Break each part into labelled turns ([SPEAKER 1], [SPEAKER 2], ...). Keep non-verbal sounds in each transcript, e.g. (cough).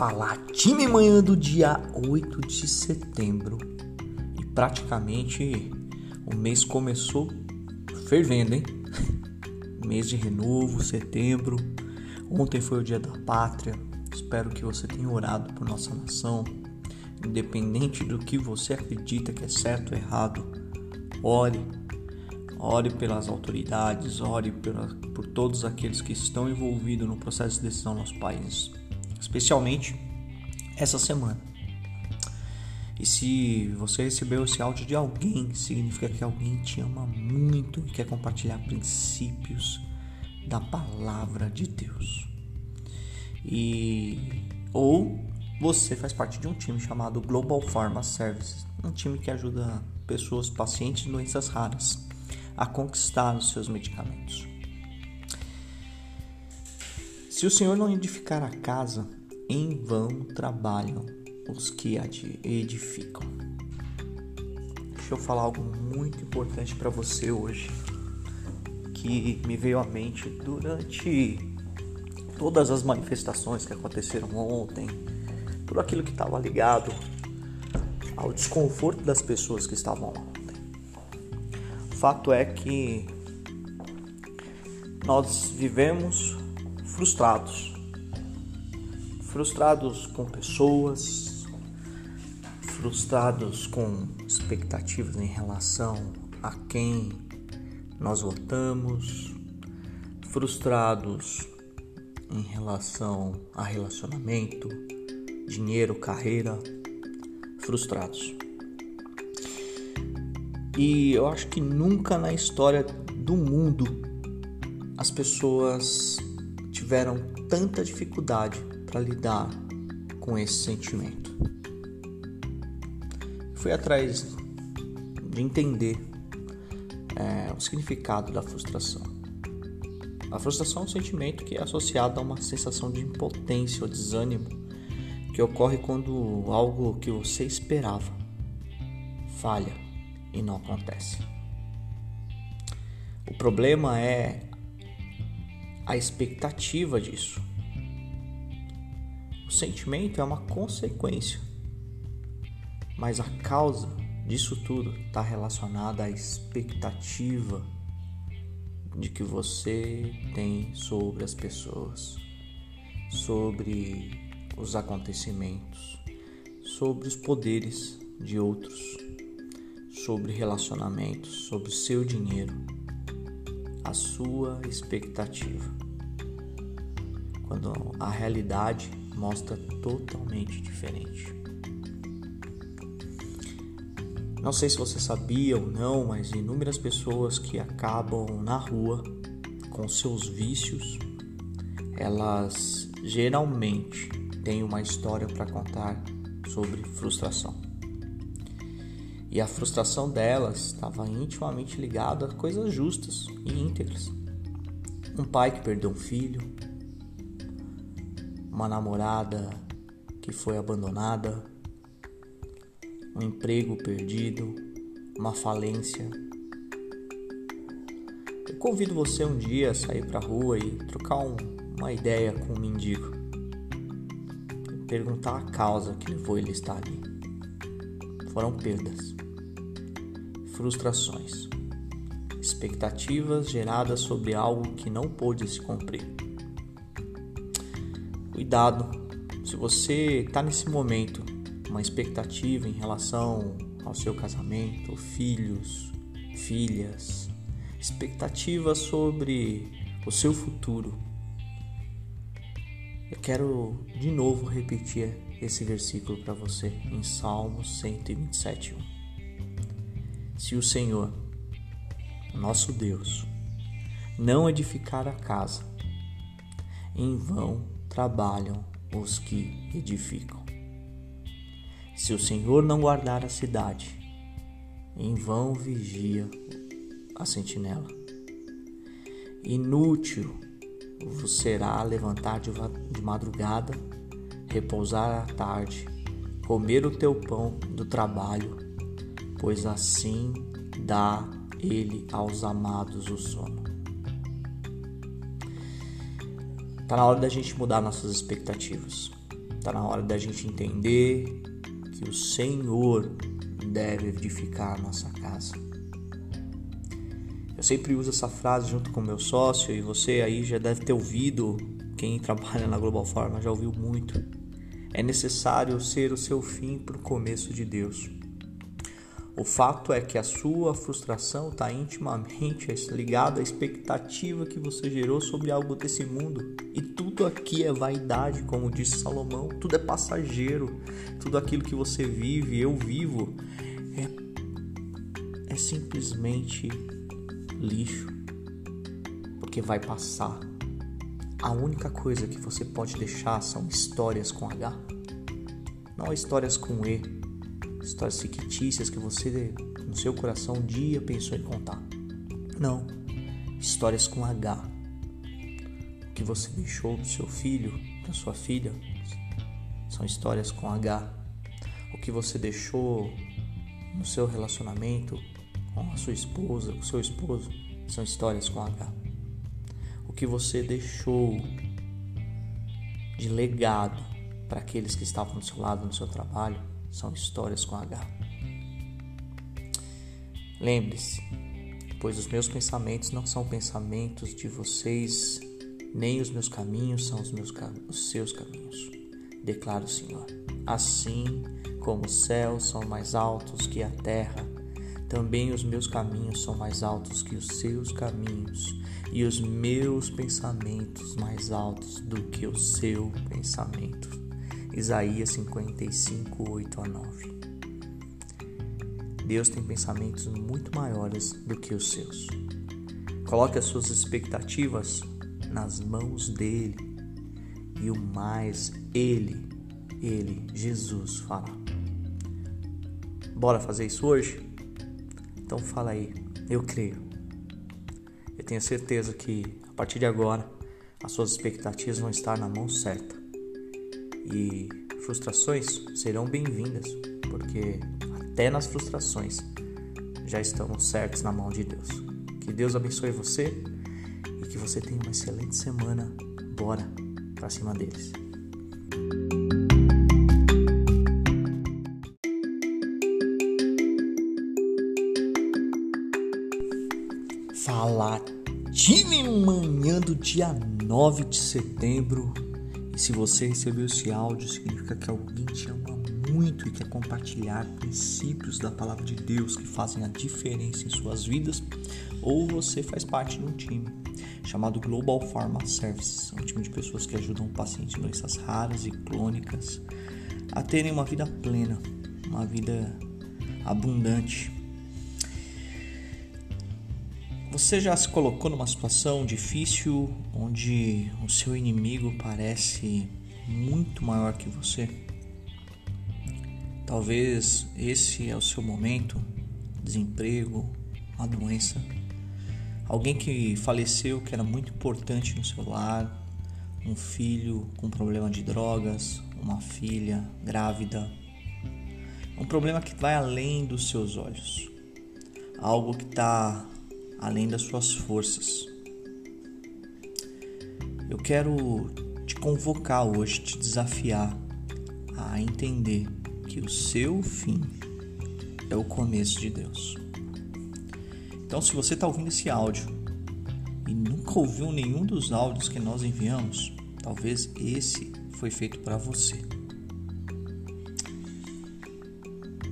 [SPEAKER 1] falar time manhã do dia 8 de setembro e praticamente o mês começou fervendo, hein? (laughs) mês de renovo, setembro. Ontem foi o dia da pátria. Espero que você tenha orado por nossa nação, independente do que você acredita que é certo ou errado. Ore, ore pelas autoridades, ore pela, por todos aqueles que estão envolvidos no processo de decisão no nosso país especialmente essa semana. E se você recebeu esse áudio de alguém, significa que alguém te ama muito e quer compartilhar princípios da palavra de Deus. E ou você faz parte de um time chamado Global Pharma Services, um time que ajuda pessoas pacientes de doenças raras a conquistar os seus medicamentos. Se o Senhor não edificar a casa, em vão trabalham os que edificam. Deixa eu falar algo muito importante para você hoje, que me veio à mente durante todas as manifestações que aconteceram ontem, tudo aquilo que estava ligado ao desconforto das pessoas que estavam lá ontem. Fato é que nós vivemos frustrados. Frustrados com pessoas, frustrados com expectativas em relação a quem nós votamos, frustrados em relação a relacionamento, dinheiro, carreira, frustrados. E eu acho que nunca na história do mundo as pessoas tiveram tanta dificuldade para lidar com esse sentimento. Fui atrás de entender é, o significado da frustração. A frustração é um sentimento que é associado a uma sensação de impotência ou desânimo que ocorre quando algo que você esperava falha e não acontece. O problema é a expectativa disso. Sentimento é uma consequência, mas a causa disso tudo está relacionada à expectativa de que você tem sobre as pessoas, sobre os acontecimentos, sobre os poderes de outros, sobre relacionamentos, sobre o seu dinheiro a sua expectativa. Quando a realidade mostra totalmente diferente. Não sei se você sabia ou não, mas inúmeras pessoas que acabam na rua com seus vícios, elas geralmente têm uma história para contar sobre frustração. E a frustração delas estava intimamente ligada a coisas justas e íntegras. Um pai que perdeu um filho, uma namorada que foi abandonada, um emprego perdido, uma falência. Eu convido você um dia a sair para a rua e trocar um, uma ideia com um mendigo. Perguntar a causa que levou ele a estar ali. Foram perdas frustrações, expectativas geradas sobre algo que não pôde se cumprir. Cuidado, se você está nesse momento, uma expectativa em relação ao seu casamento, filhos, filhas, expectativa sobre o seu futuro. Eu quero de novo repetir esse versículo para você em Salmos 127, 1. Se o Senhor, nosso Deus, não edificar a casa, em vão trabalham os que edificam. Se o Senhor não guardar a cidade, em vão vigia a sentinela. Inútil vos será levantar de madrugada, repousar à tarde, comer o teu pão do trabalho pois assim dá ele aos amados o sono. Está na hora da gente mudar nossas expectativas. Está na hora da gente entender que o Senhor deve edificar a nossa casa. Eu sempre uso essa frase junto com meu sócio e você aí já deve ter ouvido, quem (laughs) trabalha na Global Pharma já ouviu muito. É necessário ser o seu fim para o começo de Deus. O fato é que a sua frustração está intimamente ligada à expectativa que você gerou sobre algo desse mundo. E tudo aqui é vaidade, como disse Salomão. Tudo é passageiro. Tudo aquilo que você vive, eu vivo, é, é simplesmente lixo. Porque vai passar. A única coisa que você pode deixar são histórias com H. Não histórias com E histórias fictícias que você no seu coração um dia pensou em contar. Não, histórias com H. O que você deixou para seu filho, para sua filha, são histórias com H. O que você deixou no seu relacionamento com a sua esposa, com o seu esposo, são histórias com H. O que você deixou de legado para aqueles que estavam do seu lado no seu trabalho são histórias com H. Lembre-se, pois os meus pensamentos não são pensamentos de vocês, nem os meus caminhos são os, meus, os seus caminhos, declara o Senhor. Assim como os céus são mais altos que a terra, também os meus caminhos são mais altos que os seus caminhos, e os meus pensamentos mais altos do que o seu pensamento. Isaías 55, 8 a 9. Deus tem pensamentos muito maiores do que os seus. Coloque as suas expectativas nas mãos dele e o mais ele, ele, Jesus, fará. Bora fazer isso hoje? Então fala aí, eu creio. Eu tenho certeza que a partir de agora as suas expectativas vão estar na mão certa e frustrações serão bem-vindas, porque até nas frustrações já estamos certos na mão de Deus. Que Deus abençoe você e que você tenha uma excelente semana. Bora para cima deles. Fala time manhã do dia 9 de setembro se você recebeu esse áudio, significa que alguém te ama muito e quer compartilhar princípios da palavra de Deus que fazem a diferença em suas vidas, ou você faz parte de um time chamado Global Pharma Services, um time de pessoas que ajudam pacientes de doenças raras e crônicas a terem uma vida plena, uma vida abundante. Você já se colocou numa situação difícil onde o seu inimigo parece muito maior que você? Talvez esse é o seu momento, desemprego, uma doença, alguém que faleceu que era muito importante no seu lar, um filho com problema de drogas, uma filha grávida, um problema que vai além dos seus olhos, algo que está além das suas forças. Eu quero te convocar hoje, te desafiar a entender que o seu fim é o começo de Deus. Então, se você está ouvindo esse áudio e nunca ouviu nenhum dos áudios que nós enviamos, talvez esse foi feito para você.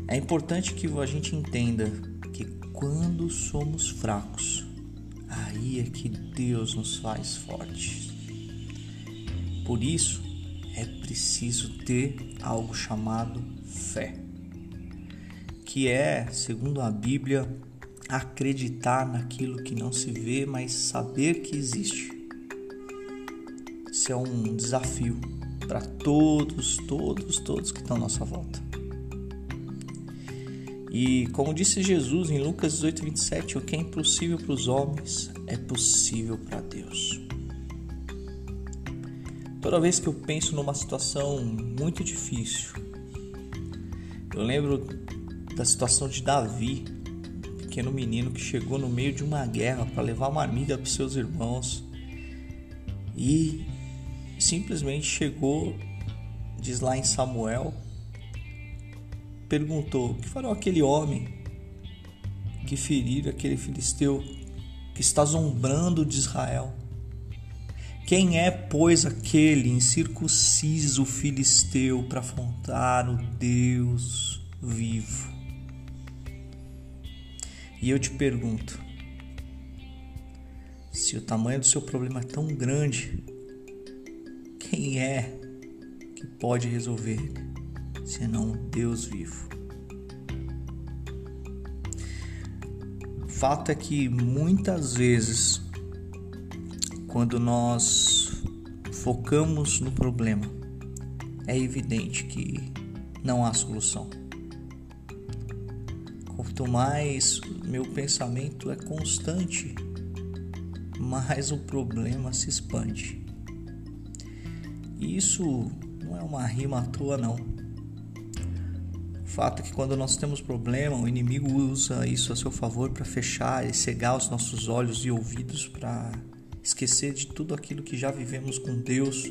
[SPEAKER 1] É importante que a gente entenda quando somos fracos, aí é que Deus nos faz fortes. Por isso, é preciso ter algo chamado fé, que é, segundo a Bíblia, acreditar naquilo que não se vê, mas saber que existe. Isso é um desafio para todos, todos, todos que estão à nossa volta. E como disse Jesus em Lucas 18, 27, o que é impossível para os homens é possível para Deus. Toda vez que eu penso numa situação muito difícil, eu lembro da situação de Davi, um pequeno menino que chegou no meio de uma guerra para levar uma amiga para seus irmãos e simplesmente chegou diz lá em Samuel, perguntou: que fará aquele homem que ferir aquele filisteu que está zombrando de Israel? Quem é, pois, aquele incircunciso filisteu para afrontar o Deus vivo? E eu te pergunto: se o tamanho do seu problema é tão grande, quem é que pode resolver senão Deus vivo? O fato é que muitas vezes, quando nós focamos no problema, é evidente que não há solução. Quanto mais meu pensamento é constante, mais o problema se expande. E isso não é uma rima à toa, não. Fato é que quando nós temos problema, o inimigo usa isso a seu favor para fechar e cegar os nossos olhos e ouvidos para esquecer de tudo aquilo que já vivemos com Deus,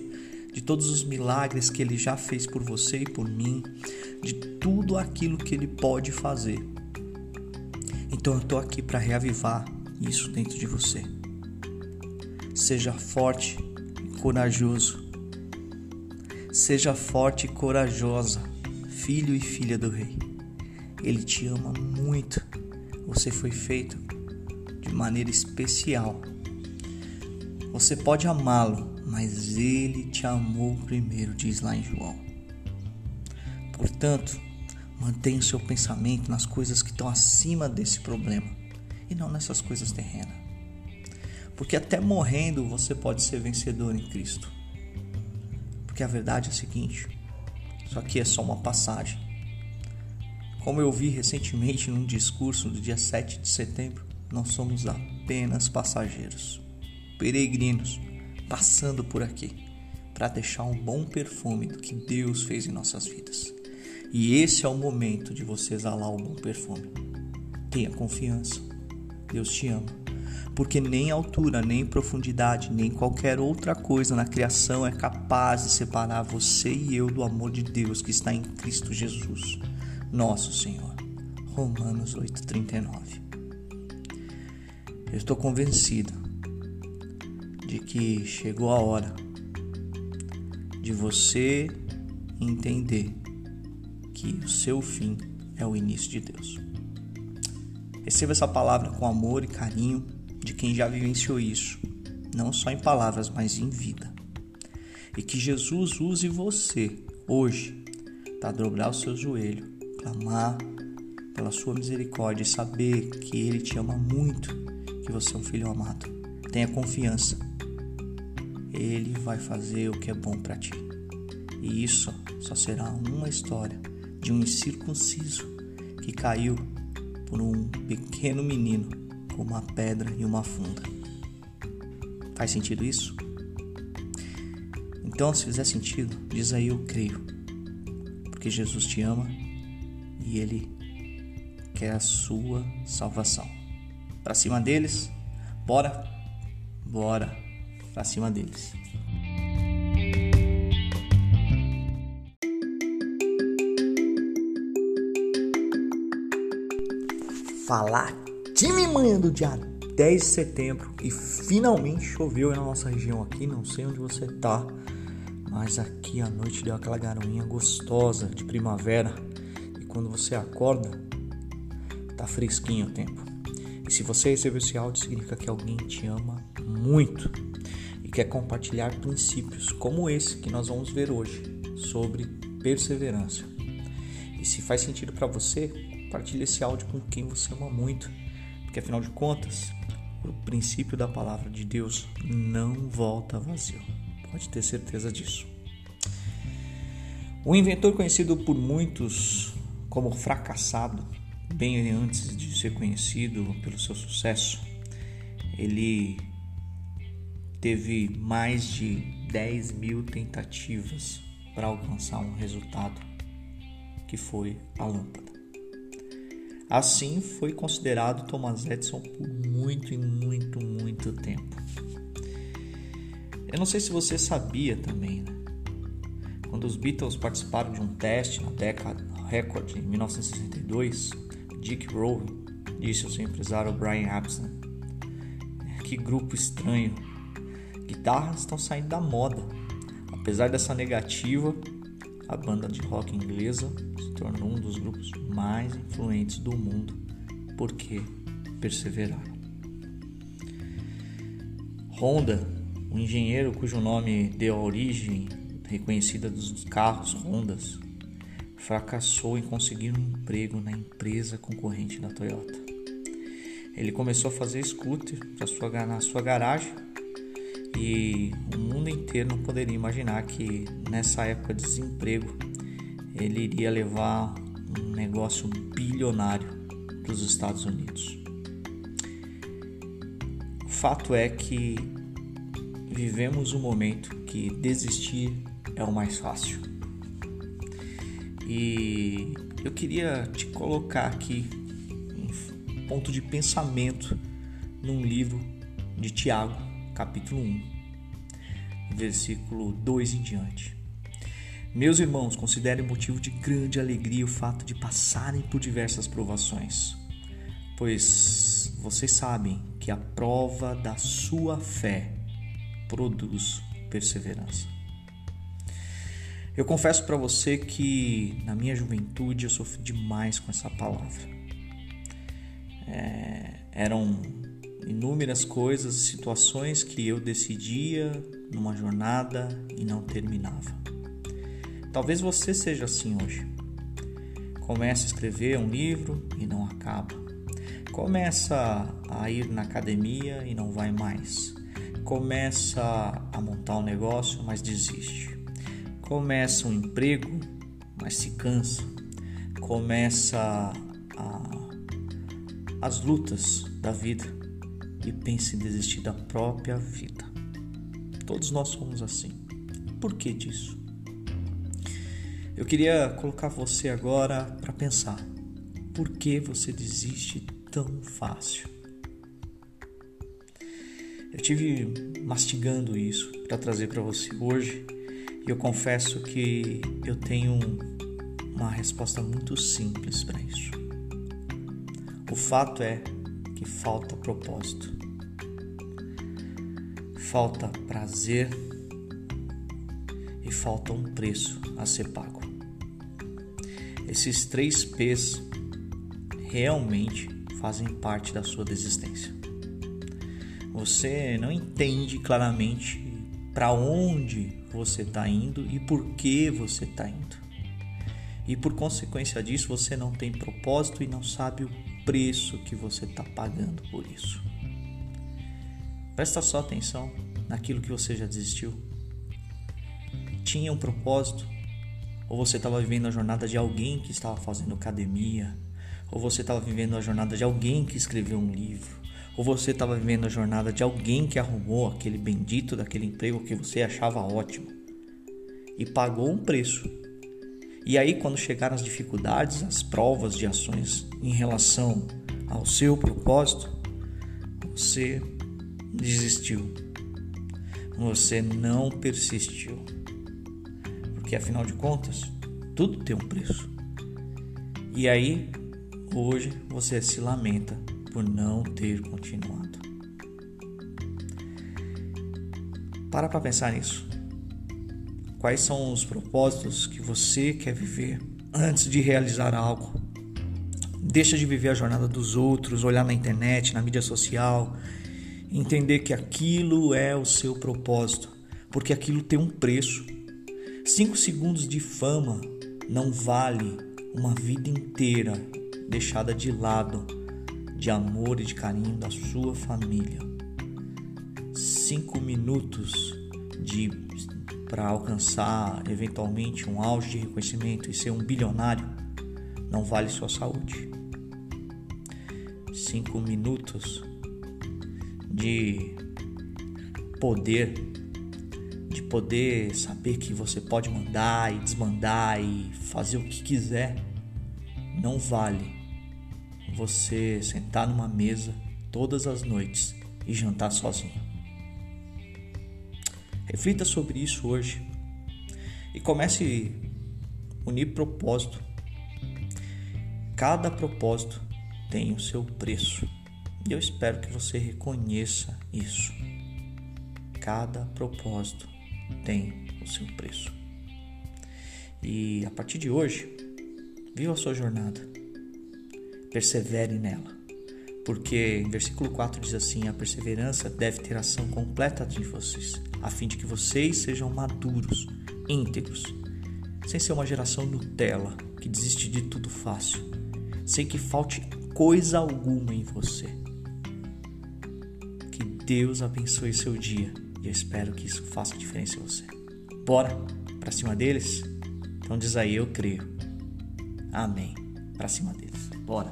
[SPEAKER 1] de todos os milagres que ele já fez por você e por mim, de tudo aquilo que ele pode fazer. Então eu estou aqui para reavivar isso dentro de você. Seja forte e corajoso. Seja forte e corajosa, filho e filha do Rei. Ele te ama muito. Você foi feito de maneira especial. Você pode amá-lo, mas ele te amou primeiro, diz lá em João. Portanto, mantenha o seu pensamento nas coisas que estão acima desse problema e não nessas coisas terrenas. Porque até morrendo você pode ser vencedor em Cristo. Porque a verdade é a seguinte: isso aqui é só uma passagem. Como eu vi recentemente num discurso do dia 7 de setembro, nós somos apenas passageiros, peregrinos, passando por aqui para deixar um bom perfume do que Deus fez em nossas vidas. E esse é o momento de você exalar o bom perfume. Tenha confiança. Deus te ama porque nem altura, nem profundidade, nem qualquer outra coisa na criação é capaz de separar você e eu do amor de Deus que está em Cristo Jesus, nosso Senhor. Romanos 8:39. Eu estou convencido de que chegou a hora de você entender que o seu fim é o início de Deus. Receba essa palavra com amor e carinho de quem já vivenciou isso, não só em palavras, mas em vida. E que Jesus use você hoje para dobrar o seu joelho, clamar pela sua misericórdia e saber que Ele te ama muito, que você é um filho amado. Tenha confiança. Ele vai fazer o que é bom para ti. E isso só será uma história de um incircunciso que caiu por um pequeno menino uma pedra e uma funda. Faz sentido isso? Então, se fizer sentido, diz aí eu creio. Porque Jesus te ama e ele quer a sua salvação. Para cima deles, bora, bora, para cima deles. Falar manhã do dia 10 de setembro e finalmente choveu na nossa região aqui, não sei onde você tá, mas aqui a noite deu aquela garoinha gostosa de primavera e quando você acorda tá fresquinho o tempo. E se você recebeu esse áudio significa que alguém te ama muito e quer compartilhar princípios como esse que nós vamos ver hoje sobre perseverança. E se faz sentido para você, compartilhe esse áudio com quem você ama muito porque afinal de contas, o princípio da palavra de Deus não volta vazio. Pode ter certeza disso. O inventor conhecido por muitos como fracassado, bem antes de ser conhecido pelo seu sucesso, ele teve mais de 10 mil tentativas para alcançar um resultado que foi a lâmpada. Assim foi considerado Thomas Edison por muito e muito, muito tempo. Eu não sei se você sabia também, né? quando os Beatles participaram de um teste na década Record em 1962, Dick Rowe disse ao seu empresário Brian Epstein: Que grupo estranho! Guitarras estão saindo da moda. Apesar dessa negativa, a banda de rock inglesa tornou um dos grupos mais influentes do mundo porque perseveraram. Honda, um engenheiro cujo nome deu a origem reconhecida dos carros Hondas, fracassou em conseguir um emprego na empresa concorrente da Toyota. Ele começou a fazer scooter sua, na sua garagem e o mundo inteiro não poderia imaginar que nessa época de desemprego ele iria levar um negócio bilionário para os Estados Unidos. O fato é que vivemos um momento que desistir é o mais fácil. E eu queria te colocar aqui um ponto de pensamento num livro de Tiago, capítulo 1, versículo 2 em diante. Meus irmãos, considerem motivo de grande alegria o fato de passarem por diversas provações, pois vocês sabem que a prova da sua fé produz perseverança. Eu confesso para você que na minha juventude eu sofri demais com essa palavra. É, eram inúmeras coisas, situações que eu decidia numa jornada e não terminava. Talvez você seja assim hoje. Começa a escrever um livro e não acaba. Começa a ir na academia e não vai mais. Começa a montar um negócio, mas desiste começa um emprego, mas se cansa, começa a, as lutas da vida e pensa em desistir da própria vida. Todos nós somos assim. Por que disso? Eu queria colocar você agora para pensar. Por que você desiste tão fácil? Eu tive mastigando isso para trazer para você hoje e eu confesso que eu tenho uma resposta muito simples para isso. O fato é que falta propósito, falta prazer e falta um preço a ser pago. Esses três P's realmente fazem parte da sua desistência. Você não entende claramente para onde você está indo e por que você está indo. E por consequência disso, você não tem propósito e não sabe o preço que você está pagando por isso. Presta só atenção naquilo que você já desistiu. Tinha um propósito? Ou você estava vivendo a jornada de alguém que estava fazendo academia? Ou você estava vivendo a jornada de alguém que escreveu um livro? Ou você estava vivendo a jornada de alguém que arrumou aquele bendito daquele emprego que você achava ótimo e pagou um preço. E aí, quando chegaram as dificuldades, as provas de ações em relação ao seu propósito, você desistiu. Você não persistiu. Porque afinal de contas, tudo tem um preço. E aí, hoje você se lamenta por não ter continuado. Para para pensar nisso. Quais são os propósitos que você quer viver antes de realizar algo? Deixa de viver a jornada dos outros, olhar na internet, na mídia social, entender que aquilo é o seu propósito, porque aquilo tem um preço. Cinco segundos de fama não vale uma vida inteira deixada de lado de amor e de carinho da sua família. Cinco minutos de para alcançar eventualmente um auge de reconhecimento e ser um bilionário não vale sua saúde. Cinco minutos de poder, de poder saber que você pode mandar e desmandar e fazer o que quiser, não vale você sentar numa mesa todas as noites e jantar sozinho. Reflita sobre isso hoje e comece a unir propósito. Cada propósito tem o seu preço. E eu espero que você reconheça isso. Cada propósito tem o seu preço. E a partir de hoje, viva a sua jornada. Persevere nela. Porque em versículo 4 diz assim: a perseverança deve ter ação completa de vocês, a fim de que vocês sejam maduros, íntegros, sem ser uma geração Nutella que desiste de tudo fácil, sem que falte coisa alguma em você. Que Deus abençoe seu dia eu espero que isso faça diferença em você. Bora para cima deles? Então diz aí, eu creio. Amém. Para cima deles. Bora.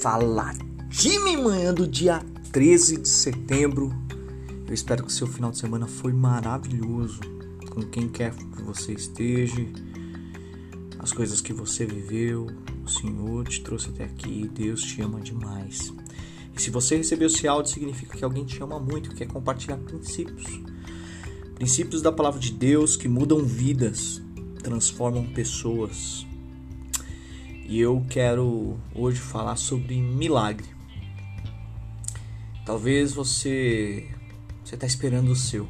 [SPEAKER 1] Fala time manhã do dia 13 de setembro. Eu espero que o seu final de semana foi maravilhoso. Com quem quer que você esteja, as coisas que você viveu, o Senhor te trouxe até aqui, Deus te ama demais. E se você recebeu esse áudio, significa que alguém te ama muito, quer compartilhar princípios. Princípios da palavra de Deus que mudam vidas, transformam pessoas. E eu quero hoje falar sobre milagre. Talvez você você está esperando o seu.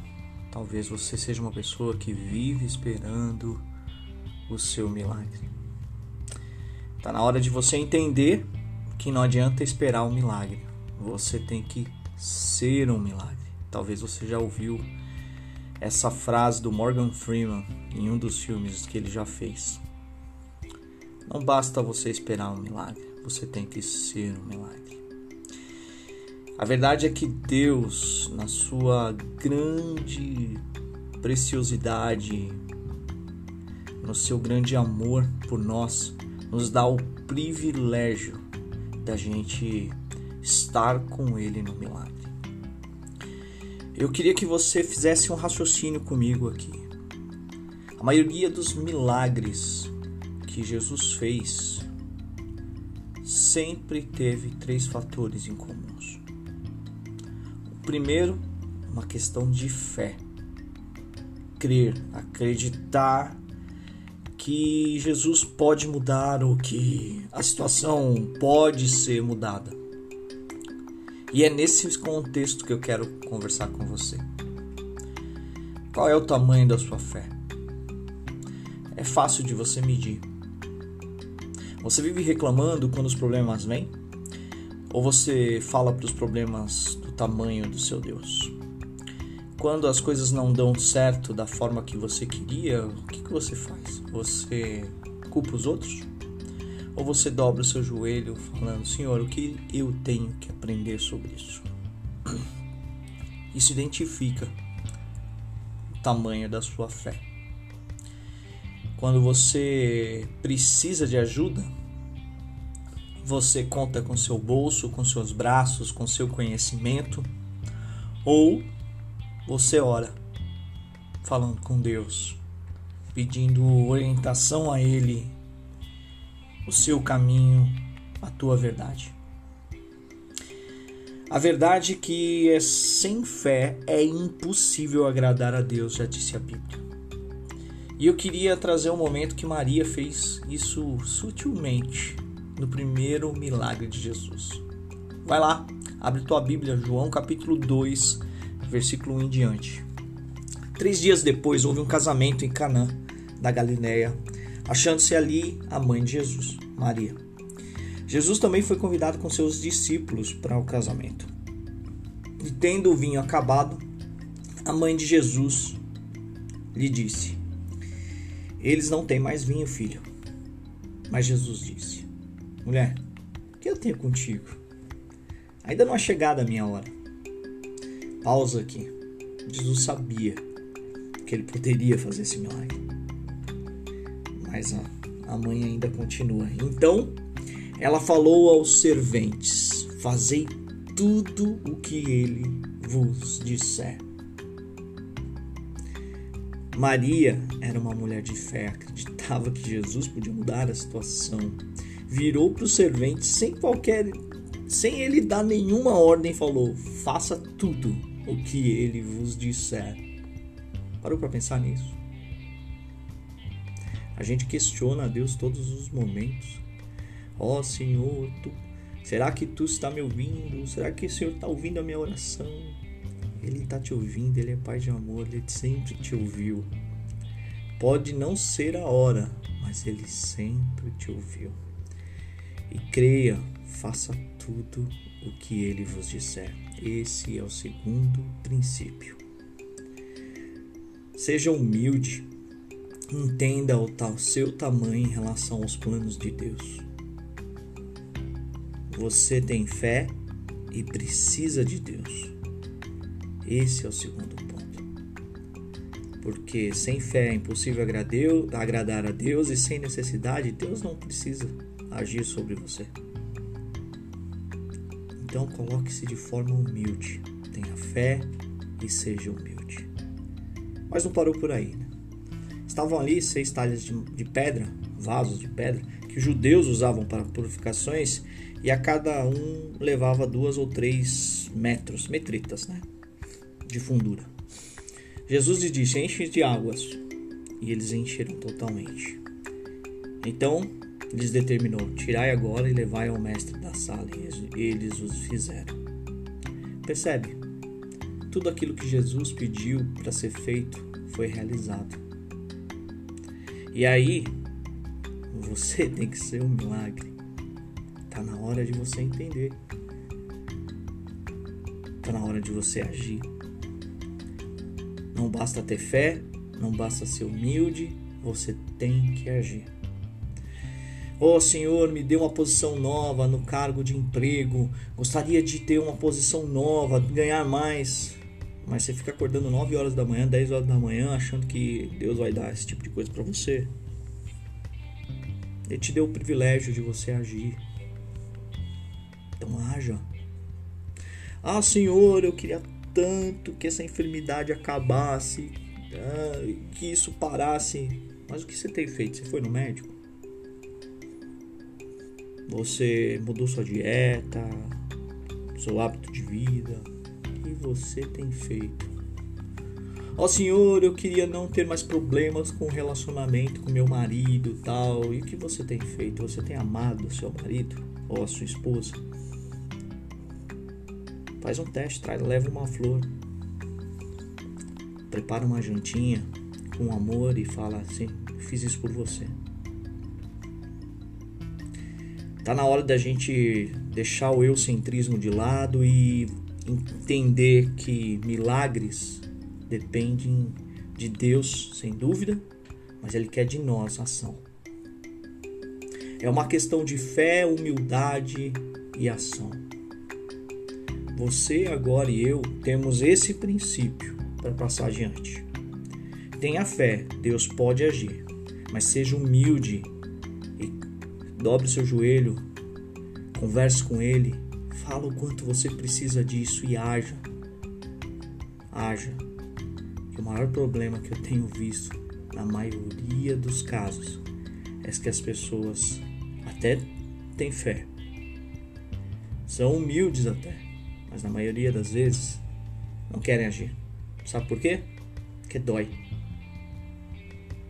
[SPEAKER 1] Talvez você seja uma pessoa que vive esperando o seu milagre. Tá na hora de você entender que não adianta esperar um milagre. Você tem que ser um milagre. Talvez você já ouviu essa frase do Morgan Freeman em um dos filmes que ele já fez. Não basta você esperar um milagre, você tem que ser um milagre. A verdade é que Deus, na sua grande preciosidade, no seu grande amor por nós, nos dá o privilégio da gente estar com Ele no milagre. Eu queria que você fizesse um raciocínio comigo aqui. A maioria dos milagres que Jesus fez sempre teve três fatores em comuns. O primeiro, uma questão de fé. Crer, acreditar que Jesus pode mudar ou que a situação pode ser mudada. E é nesse contexto que eu quero conversar com você. Qual é o tamanho da sua fé? É fácil de você medir. Você vive reclamando quando os problemas vêm? Ou você fala para os problemas do tamanho do seu Deus? Quando as coisas não dão certo da forma que você queria, o que, que você faz? Você culpa os outros? Ou você dobra o seu joelho falando, Senhor, o que eu tenho que aprender sobre isso? Isso identifica o tamanho da sua fé. Quando você precisa de ajuda, você conta com seu bolso, com seus braços, com seu conhecimento, ou você ora falando com Deus, pedindo orientação a Ele, o seu caminho, a tua verdade. A verdade que é sem fé é impossível agradar a Deus, já disse a Bíblia. E eu queria trazer um momento que Maria fez isso sutilmente no primeiro milagre de Jesus. Vai lá, abre tua Bíblia, João capítulo 2, versículo 1 em diante. Três dias depois houve um casamento em Canaã da Galiléia, achando-se ali a mãe de Jesus, Maria. Jesus também foi convidado com seus discípulos para o casamento. E tendo o vinho acabado, a mãe de Jesus lhe disse: eles não têm mais vinho, filho. Mas Jesus disse: Mulher, o que eu tenho contigo? Ainda não é chegada a minha hora. Pausa aqui. Jesus sabia que ele poderia fazer esse milagre. Mas a, a mãe ainda continua. Então ela falou aos serventes: Fazei tudo o que ele vos disser. Maria era uma mulher de fé, acreditava que Jesus podia mudar a situação virou para o servente sem qualquer sem ele dar nenhuma ordem, falou: "Faça tudo o que ele vos disser". Parou para pensar nisso? A gente questiona a Deus todos os momentos. Ó oh, Senhor, tu, será que tu está me ouvindo? Será que o Senhor está ouvindo a minha oração? Ele está te ouvindo, ele é Pai de amor, ele sempre te ouviu. Pode não ser a hora, mas ele sempre te ouviu. E creia, faça tudo o que ele vos disser. Esse é o segundo princípio. Seja humilde, entenda o seu tamanho em relação aos planos de Deus. Você tem fé e precisa de Deus. Esse é o segundo ponto. Porque sem fé é impossível agradar a Deus e sem necessidade, Deus não precisa agir sobre você. Então coloque-se de forma humilde, tenha fé e seja humilde. Mas não parou por aí, né? Estavam ali seis talhas de, de pedra, vasos de pedra, que os judeus usavam para purificações e a cada um levava duas ou três metros, metritas, né? de fundura. Jesus lhes disse: Enche de águas. E eles encheram totalmente. Então lhes determinou: Tirai agora e levai ao mestre da sala. E eles os fizeram. Percebe? Tudo aquilo que Jesus pediu para ser feito foi realizado. E aí, você (laughs) tem que ser um milagre. Tá na hora de você entender. Tá na hora de você agir. Não basta ter fé, não basta ser humilde, você tem que agir. Oh Senhor, me dê uma posição nova no cargo de emprego. Gostaria de ter uma posição nova, ganhar mais. Mas você fica acordando 9 horas da manhã, 10 horas da manhã, achando que Deus vai dar esse tipo de coisa para você. Ele te deu o privilégio de você agir. Então haja. Ah, Senhor, eu queria tanto que essa enfermidade acabasse, ah, que isso parasse. Mas o que você tem feito? Você foi no médico? Você mudou sua dieta, seu hábito de vida? O que você tem feito? Ó oh, Senhor, eu queria não ter mais problemas com o relacionamento com meu marido tal. E o que você tem feito? Você tem amado seu marido ou a sua esposa? Faz um teste, traz, leva uma flor. Prepara uma jantinha com amor e fala assim: fiz isso por você. Tá na hora da gente deixar o eucentrismo de lado e entender que milagres dependem de Deus, sem dúvida, mas Ele quer de nós ação. É uma questão de fé, humildade e ação. Você, agora e eu temos esse princípio para passar adiante. Tenha fé, Deus pode agir, mas seja humilde dobre seu joelho, converse com Ele, fala o quanto você precisa disso e haja. Haja. Que o maior problema que eu tenho visto, na maioria dos casos, é que as pessoas até têm fé, são humildes até, mas na maioria das vezes não querem agir. Sabe por quê? Porque dói.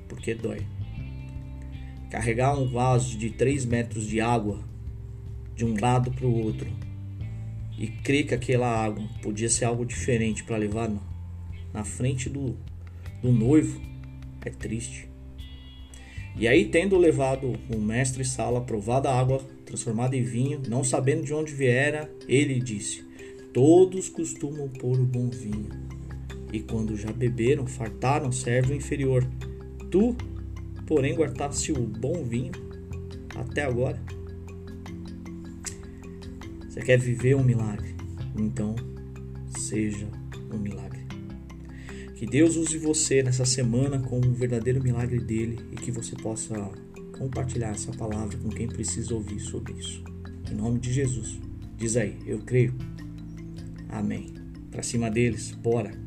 [SPEAKER 1] Porque dói. Carregar um vaso de 3 metros de água de um lado para o outro e crer que aquela água podia ser algo diferente para levar na frente do, do noivo é triste. E aí, tendo levado o mestre Sala provada a água transformada em vinho, não sabendo de onde viera, ele disse: Todos costumam pôr o bom vinho, e quando já beberam, fartaram, serve o inferior. Tu, porém, guardaste o bom vinho até agora. Você quer viver um milagre? Então, seja um milagre. Que Deus use você nessa semana com um verdadeiro milagre dele e que você possa compartilhar essa palavra com quem precisa ouvir sobre isso. Em nome de Jesus. Diz aí, eu creio. Amém. Para cima deles, bora.